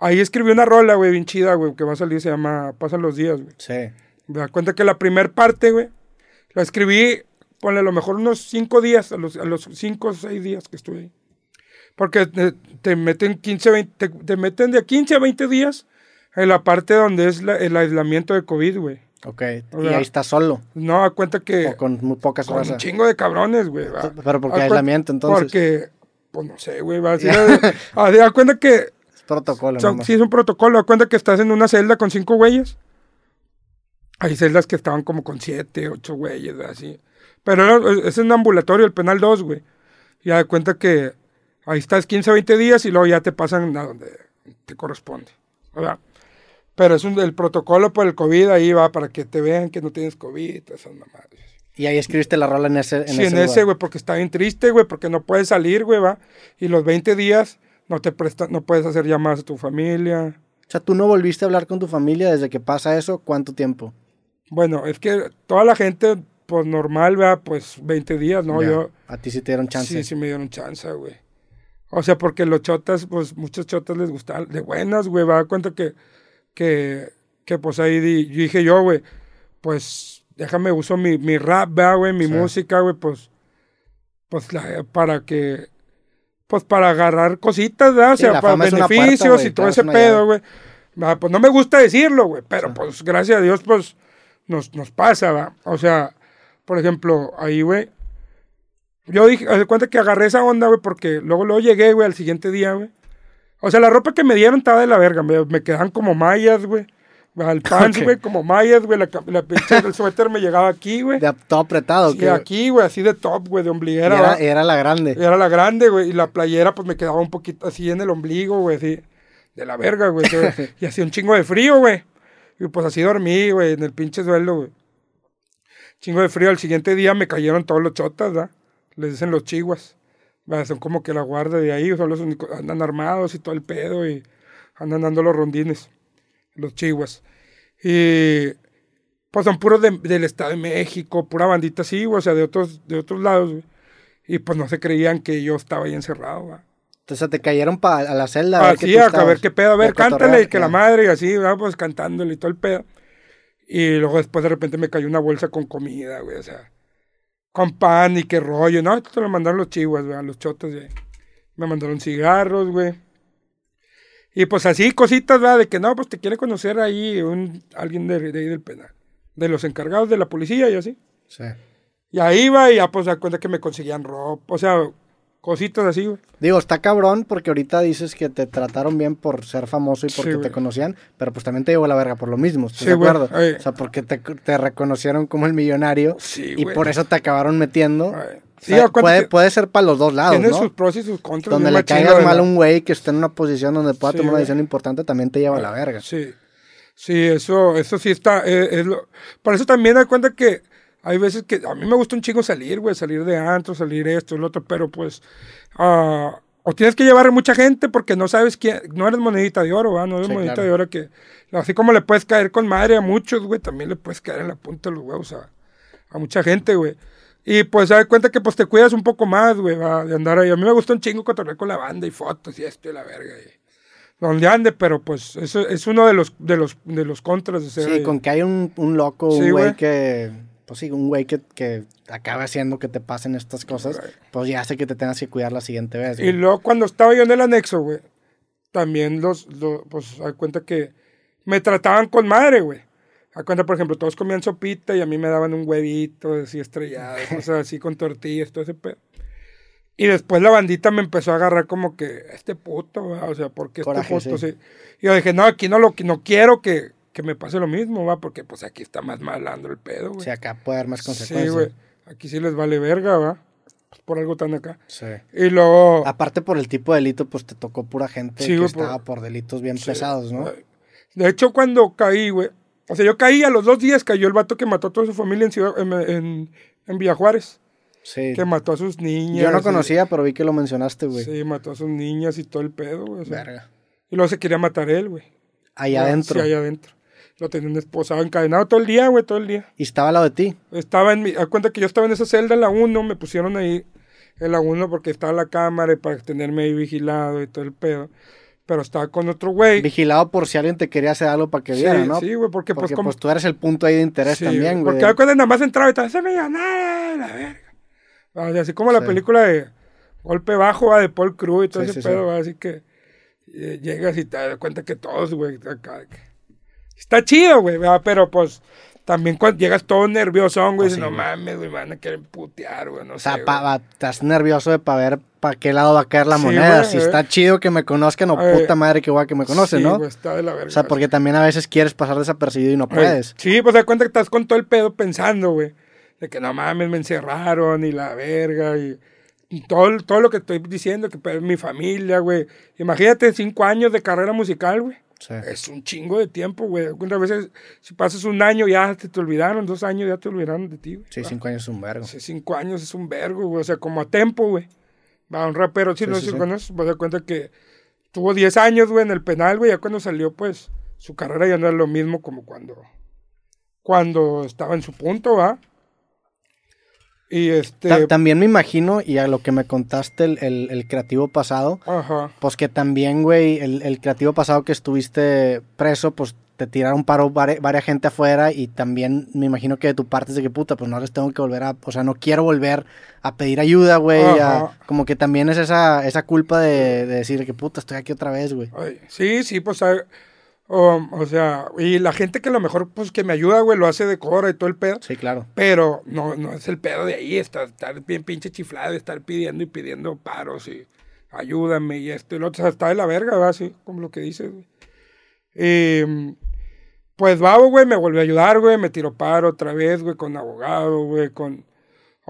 Ahí escribí una rola, güey, bien chida, güey, que va a salir, se llama Pasan los días, güey. Sí. Me da cuenta que la primer parte, güey, la escribí, ponle a lo mejor unos cinco días, a los, a los cinco o seis días que estuve ahí. Porque te, te meten 15, 20, te, te meten de 15 a 20 días en la parte donde es la- el aislamiento de COVID, güey. Ok. O Y ahí estás solo. No, da cuenta que O con muy pocas con un chingo de cabrones, güey. Pero porque Da aislamiento, entonces. Porque, pues no sé, güey, así de- ah, da cuenta que protocolo, son- sí es un protocolo. Cuenta que estás en una celda con cinco güeyes. Hay celdas que estaban como con siete, ocho güeyes, así. Pero es un ambulatorio, el penal 2, güey. Ya da cuenta que ahí estás 15 o 20 días y luego ya te pasan a donde te corresponde. ¿verdad? Pero es un, el protocolo por el COVID ahí va para que te vean que no tienes COVID, esas mamadas. Y ahí escribiste la rola en ese. En sí, ese en ese, güey, porque está bien triste, güey, porque no puedes salir, güey, va. Y los 20 días no te presta, no puedes hacer llamadas a tu familia. O sea, tú no volviste a hablar con tu familia desde que pasa eso. ¿Cuánto tiempo? Bueno, es que toda la gente, pues normal, va, pues 20 días, ¿no? Ya. Yo, A ti sí te dieron chance. sí, sí me dieron chance, güey. O sea, porque los chotas, pues muchos chotas les gustaban, de buenas, güey, va a dar cuenta que, que, que pues ahí di- dije yo, güey, pues déjame uso mi, mi rap, ¿verdad, güey, mi Sí. música, güey, pues, pues la- para que, pues para agarrar cositas, ¿verdad? O sea, para puerta, beneficios y todo ese pedo, güey. Va, Pues no me gusta decirlo, güey, pero Sí. pues gracias a Dios, pues nos, nos pasa, ¿va? O sea, por ejemplo, ahí, güey, yo dije, haz de cuenta que agarré esa onda, güey, porque luego, luego llegué, güey, al siguiente día, güey. O sea, la ropa que me dieron estaba de la verga, me, me quedaban como mallas, güey. Al pants, güey, como mallas, güey. La, pinche el suéter me llegaba aquí, güey. De todo apretado. Sí, que aquí, güey, así de top, güey, de ombliguera. era, la grande. Era la grande, güey. Y la playera, pues me quedaba un poquito así en el ombligo, güey, así. De la verga, güey. y hacía un chingo de frío, güey. Y pues así dormí, güey, en el pinche suelo, güey. Chingo de frío. Al siguiente día me cayeron todos los chotas, ¿verdad? Les dicen los chihuas. ¿verdad? Son como que la guardia de ahí, son los únicos. Andan armados y todo el pedo y andan dando los rondines. Los chihuas. Y pues son puros de- del Estado de México, pura bandita así, güey, o sea, de otros, de otros lados, güey. Y pues no se creían que yo estaba ahí encerrado, güey. Entonces te cayeron pa- a la celda. a ver Así, a, a ver qué pedo, a ver, cántale, y que la madre, y así, ¿verdad? pues cantándole y todo el pedo. Y luego después de repente me cayó una bolsa con comida, güey, o sea, con pan y qué rollo. No, esto te lo mandaron los chihuas, güey, los chotos, güey. Me mandaron cigarros, güey. Y pues así, cositas, ¿verdad? De que no, pues te quiere conocer ahí un, alguien de, de ahí del penal. De los encargados de la policía y así. Sí. Y ahí va y ya pues da cuenta que me conseguían ropa, o sea, cositas así, güey. Digo, está cabrón porque ahorita dices que te trataron bien por ser famoso y porque Sí, te conocían, pero pues también te llevó la verga por lo mismo, ¿estás Sí, de acuerdo? Ay. O sea, porque te, te reconocieron como el millonario Sí, y güey. por eso te acabaron metiendo. Ay. O Sí, sea, cuenta puede, puede ser para los dos lados, tiene ¿no? sus pros y sus contras. Donde le caigas mal a un güey que esté en una posición donde pueda Sí, tomar una decisión importante, también te lleva a la verga. Sí, sí, eso, eso sí está, eh, es lo, por eso también da cuenta que hay veces que a mí me gusta un chingo salir, güey, salir de antro, salir esto, el otro, pero pues, ah, o tienes que llevar a mucha gente porque no sabes quién, no eres monedita de oro, ¿va? No eres Sí, monedita claro. de oro que, así como le puedes caer con madre a muchos, güey, también le puedes caer en la punta de los huevos a, a mucha gente, güey. Y pues da cuenta que pues te cuidas un poco más, güey, va, de andar ahí. A mí me gusta un chingo cotorrear con la banda y fotos y esto y la verga. Y, donde ande, pero pues eso es uno de los, de los, de los contras de ser. Sí, con que hay un, un loco, un güey. que, pues sí, un güey que, que acabe haciendo que te pasen estas cosas, Right. pues ya hace que te tengas que cuidar la siguiente vez. Y luego cuando estaba yo en el anexo, güey, también los, los pues, a cuenta que me trataban con madre, güey. A cuenta, por ejemplo, todos comían sopita y a mí me daban un huevito así estrellado, cosas así con tortillas, todo ese pedo. Y después la bandita me empezó a agarrar como que, este puto, o sea, porque este puto, sí. sí. Y yo dije, no, aquí no lo no quiero que, que me pase lo mismo, va, porque pues aquí está más malando el pedo, güey. Sea, acá puede haber más Sí, consecuencias. güey. Aquí sí les vale verga, va. Pues por algo tan acá. Sí. Y luego. Aparte por el tipo de delito, pues te tocó pura gente Sí, que estaba por delitos bien Sí. pesados, ¿no? De hecho, cuando caí, güey. O sea, yo caí a los dos días, cayó el vato que mató a toda su familia en, Ciudad- en, en, en Villa Juárez. Sí. Que mató a sus niñas. Yo no y- conocía, pero vi que lo mencionaste, güey. Sí, mató a sus niñas y todo el pedo, güey. Verga. y luego se quería matar él, güey. Ahí Ah, adentro. Sí, ahí adentro. Lo tenían esposado, encadenado todo el día, güey, todo el día. Y estaba al lado de ti. Estaba en mi. A cuenta que yo estaba en esa celda en la 1, me pusieron ahí en la 1 porque estaba la cámara y para tenerme ahí vigilado y todo el pedo. pero estaba con otro güey. Vigilado por si alguien te quería hacer algo para que Sí, viera, ¿no? sí, güey, porque, Porque pues como... pues tú eres el punto ahí de interés sí, también, güey. Porque cuando nada más entraba y estaba, ese millonario, la verga. Así como la película de Golpe Bajo, va, de Paul Cruz y todo ese pedo, así que eh, llegas y te das cuenta que todos, güey, acá, que- Está chido, güey, pero pues... También cuando llegas todo nervioso, güey, Pues dices, sí, no mames, güey, me van a querer putear, güey, no O sé. sea, güey. pa- va- estás nervioso de para ver para qué lado va a caer la Sí, moneda. güey, si eh. está chido que me conozcan o Eh, puta madre que guay que me conocen, Sí, ¿no? güey, está de la verga. O sea, porque también a veces quieres pasar desapercibido y no Ay, puedes. Sí, pues da cuenta que estás con todo el pedo pensando, güey. De que no mames, me encerraron y la verga y, y todo, todo lo que estoy diciendo, que pues, mi familia, güey. Imagínate cinco años de carrera musical, güey. Sí. Es un chingo de tiempo, güey. Algunas veces, si pasas un año ya te, te olvidaron, dos años ya te olvidaron de ti, güey. Sí, cinco años es un vergo. Hace cinco años es un vergo, güey. O sea, como a tempo, güey. Va, un rapero, si Sí, no sí, sé si sí. conoces, vas a dar cuenta que tuvo 10 años, güey, en el penal, güey. Ya cuando salió, pues, su carrera ya no era lo mismo como cuando, cuando estaba en su punto, ¿va? Y este... Ta- también me imagino, y a lo que me contaste el, el- el creativo pasado, Ajá. pues que también, güey, el, el creativo pasado que estuviste preso, pues te tiraron paro vari- varias gente afuera y también me imagino que de tu parte es de que puta, pues no les tengo que volver a, o sea, no quiero volver a pedir ayuda, güey, como que también es esa, esa culpa de, de decir que puta, estoy aquí otra vez, güey. Sí, sí, pues, o sea, y la gente que a lo mejor, pues, que me ayuda, güey, lo hace de cora y todo el pedo. Sí, claro. Pero no, no es el pedo de ahí, estar, estar bien pinche chiflado, estar pidiendo y pidiendo paros y ayúdame y esto y lo otro. O sea, está de la verga, va, así como lo que dices, güey. Y, pues Babo, güey, me volvió a ayudar, güey, me tiró paro otra vez, güey, con abogado, güey, con...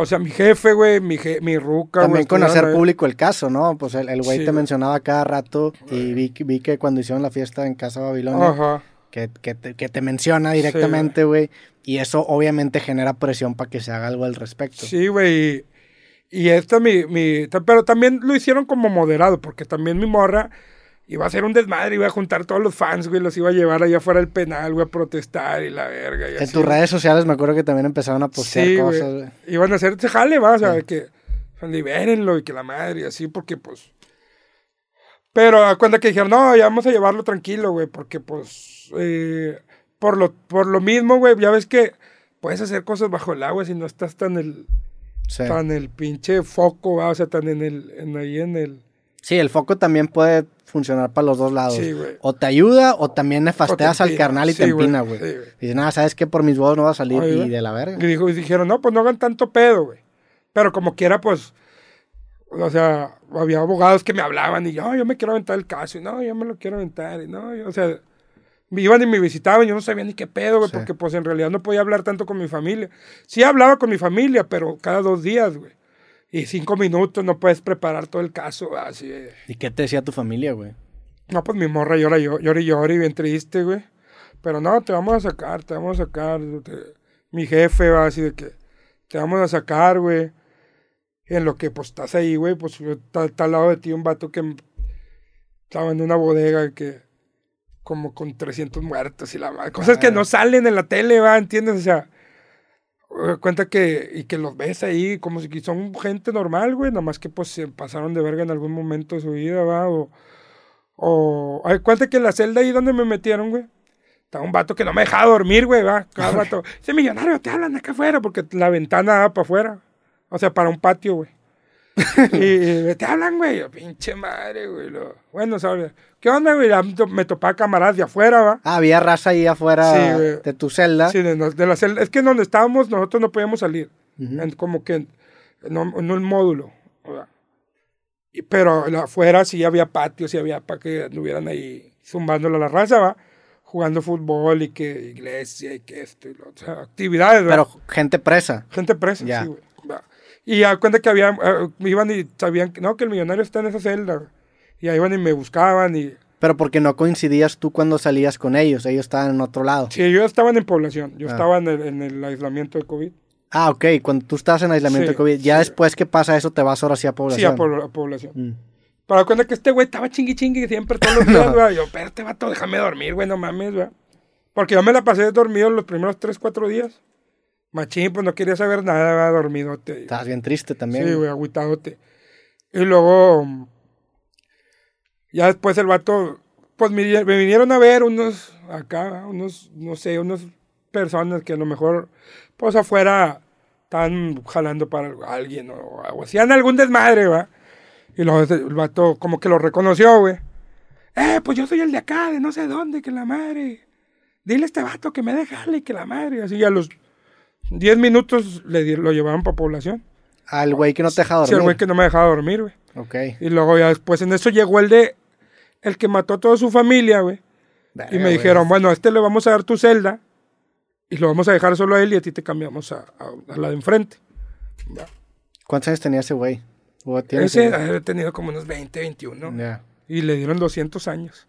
O sea, mi jefe, güey, mi, je- mi ruca, También güey. con hacer estuvieron ahí. público el caso, ¿no? Pues el, el güey Sí, te güey. mencionaba cada rato y vi, que- vi que cuando hicieron la fiesta en Casa Babilonia, Ajá. que, que te, que te menciona directamente, güey, y eso obviamente genera presión para que se haga algo al respecto. Sí, güey. Y, y esta mi, mi. Pero también lo hicieron como moderado, porque también mi morra iba a hacer un desmadre, iba a juntar todos los fans, güey, los iba a llevar allá afuera del penal, güey, a protestar y la verga. Y En así, tus redes sociales me acuerdo que también empezaron a postear Sí, cosas, güey. Iban a hacer ese jale, va, o sea, que libérenlo y que la madre, y así, porque pues. Pero a cuenta que dijeron, no, ya vamos a llevarlo tranquilo, güey, porque pues. eh, por, lo, por lo mismo, güey, ya ves que puedes hacer cosas bajo el agua si no estás tan el. Sí. tan el pinche foco, ¿va? o sea, tan en el, en ahí en el... Sí, el foco también puede funcionar para los dos lados. Sí, güey. o te ayuda o también nefasteas al carnal y Sí, te empina, güey. Sí. Dices, nada, ¿sabes qué? Por mis huevos no va a salir Oye, y de la verga. Y, dijo, y dijeron, no, pues no hagan tanto pedo, güey. Pero como quiera, pues, o sea, había abogados que me hablaban y yo, yo me quiero aventar el caso, y no, yo me lo quiero aventar, y no, yo, o sea, me iban y me visitaban, yo no sabía ni qué pedo, güey, porque pues en realidad no podía hablar tanto con mi familia. Sí hablaba con mi familia, pero cada dos días, güey. Y cinco minutos no puedes preparar todo el caso, así. ¿Y qué te decía tu familia, güey? No, pues mi morra llora, llora, llora y llora y bien triste, güey. Pero no, te vamos a sacar, te vamos a sacar. te- Mi jefe va así de que te vamos a sacar, güey. En lo que pues estás ahí, güey, pues está, está al lado de ti un vato que estaba en una bodega que como con 300 muertos y la madre. Cosas que no salen en la tele, va, ¿entiendes? O sea, cuenta que, y que los ves ahí como si son gente normal, güey, nada más que pues se pasaron de verga en algún momento de su vida, va, o, o, ay, cuenta que en la celda ahí donde me metieron, güey, estaba un vato que no me dejaba dormir, güey, va, cada rato, ese millonario te hablan acá afuera, porque la ventana daba para afuera, o sea, para un patio, güey. y, te hablan, güey, yo, pinche madre, güey. lo- bueno, ¿sabes? ¿Qué onda, güey? Me to- Me topaba camaradas de afuera, va. Ah, había raza ahí afuera Sí, de tu celda. Sí, de, de la celda. Es que donde estábamos nosotros no podíamos salir. En- como que en, no, en un módulo. Y- pero afuera sí había patios, sí había para que anduvieran ahí zumbándole a la raza, va. Jugando fútbol y que iglesia y que esto y lo otro. Sea, actividades, ¿va? Pero gente presa. Gente presa, Ya. sí, güey. Y a cuenta que había, eh, iban y sabían que no, que el millonario está en esa celda. Y ahí iban y me buscaban y... Pero porque no coincidías tú cuando salías con ellos. Ellos estaban en otro lado. Sí, ellos estaban en población. Yo Ah. estaba en el, en el aislamiento de COVID. Ah, ok. Cuando tú estabas en aislamiento Sí, de COVID. Ya sí. después que pasa eso, te vas ahora sí a Sí, población. a, po- a población. Mm. Para cuenta que este güey estaba chingui chingui siempre todos los días, güey. Yo, espérate, vato, déjame dormir, güey, no mames, güey. Porque yo me la pasé dormido los primeros 3, 4 días. Machín, pues no quería saber nada, güey, dormidote. Estabas bien triste también. Sí, güey, agüitadote. Y luego, Ya después el vato, pues me, me vinieron a ver unos, acá, unos, no sé, unas personas que a lo mejor, pues afuera están jalando para alguien o, o hacían algún desmadre, va. Y luego el vato como que lo reconoció, güey. Eh, pues yo soy el de acá, de no sé dónde, que la madre. Dile a este vato que me deja y que la madre. Así a los 10 minutos le lo llevaban para población. Al güey que no te deja Sí, dormir. el güey que no me dejaba dormir, güey. Ok. Y luego ya después en eso llegó el de... El que mató a toda su familia, güey. Verga, Y me güey. dijeron, bueno, a este le vamos a dar tu celda. Y lo vamos a dejar solo a él y a ti te cambiamos a, a- a la de enfrente. Ya. ¿Cuántos años tenía ese güey? ¿O tiene Ese ese- ha tenido como unos 20, 21. Ya. Y le dieron 200 años.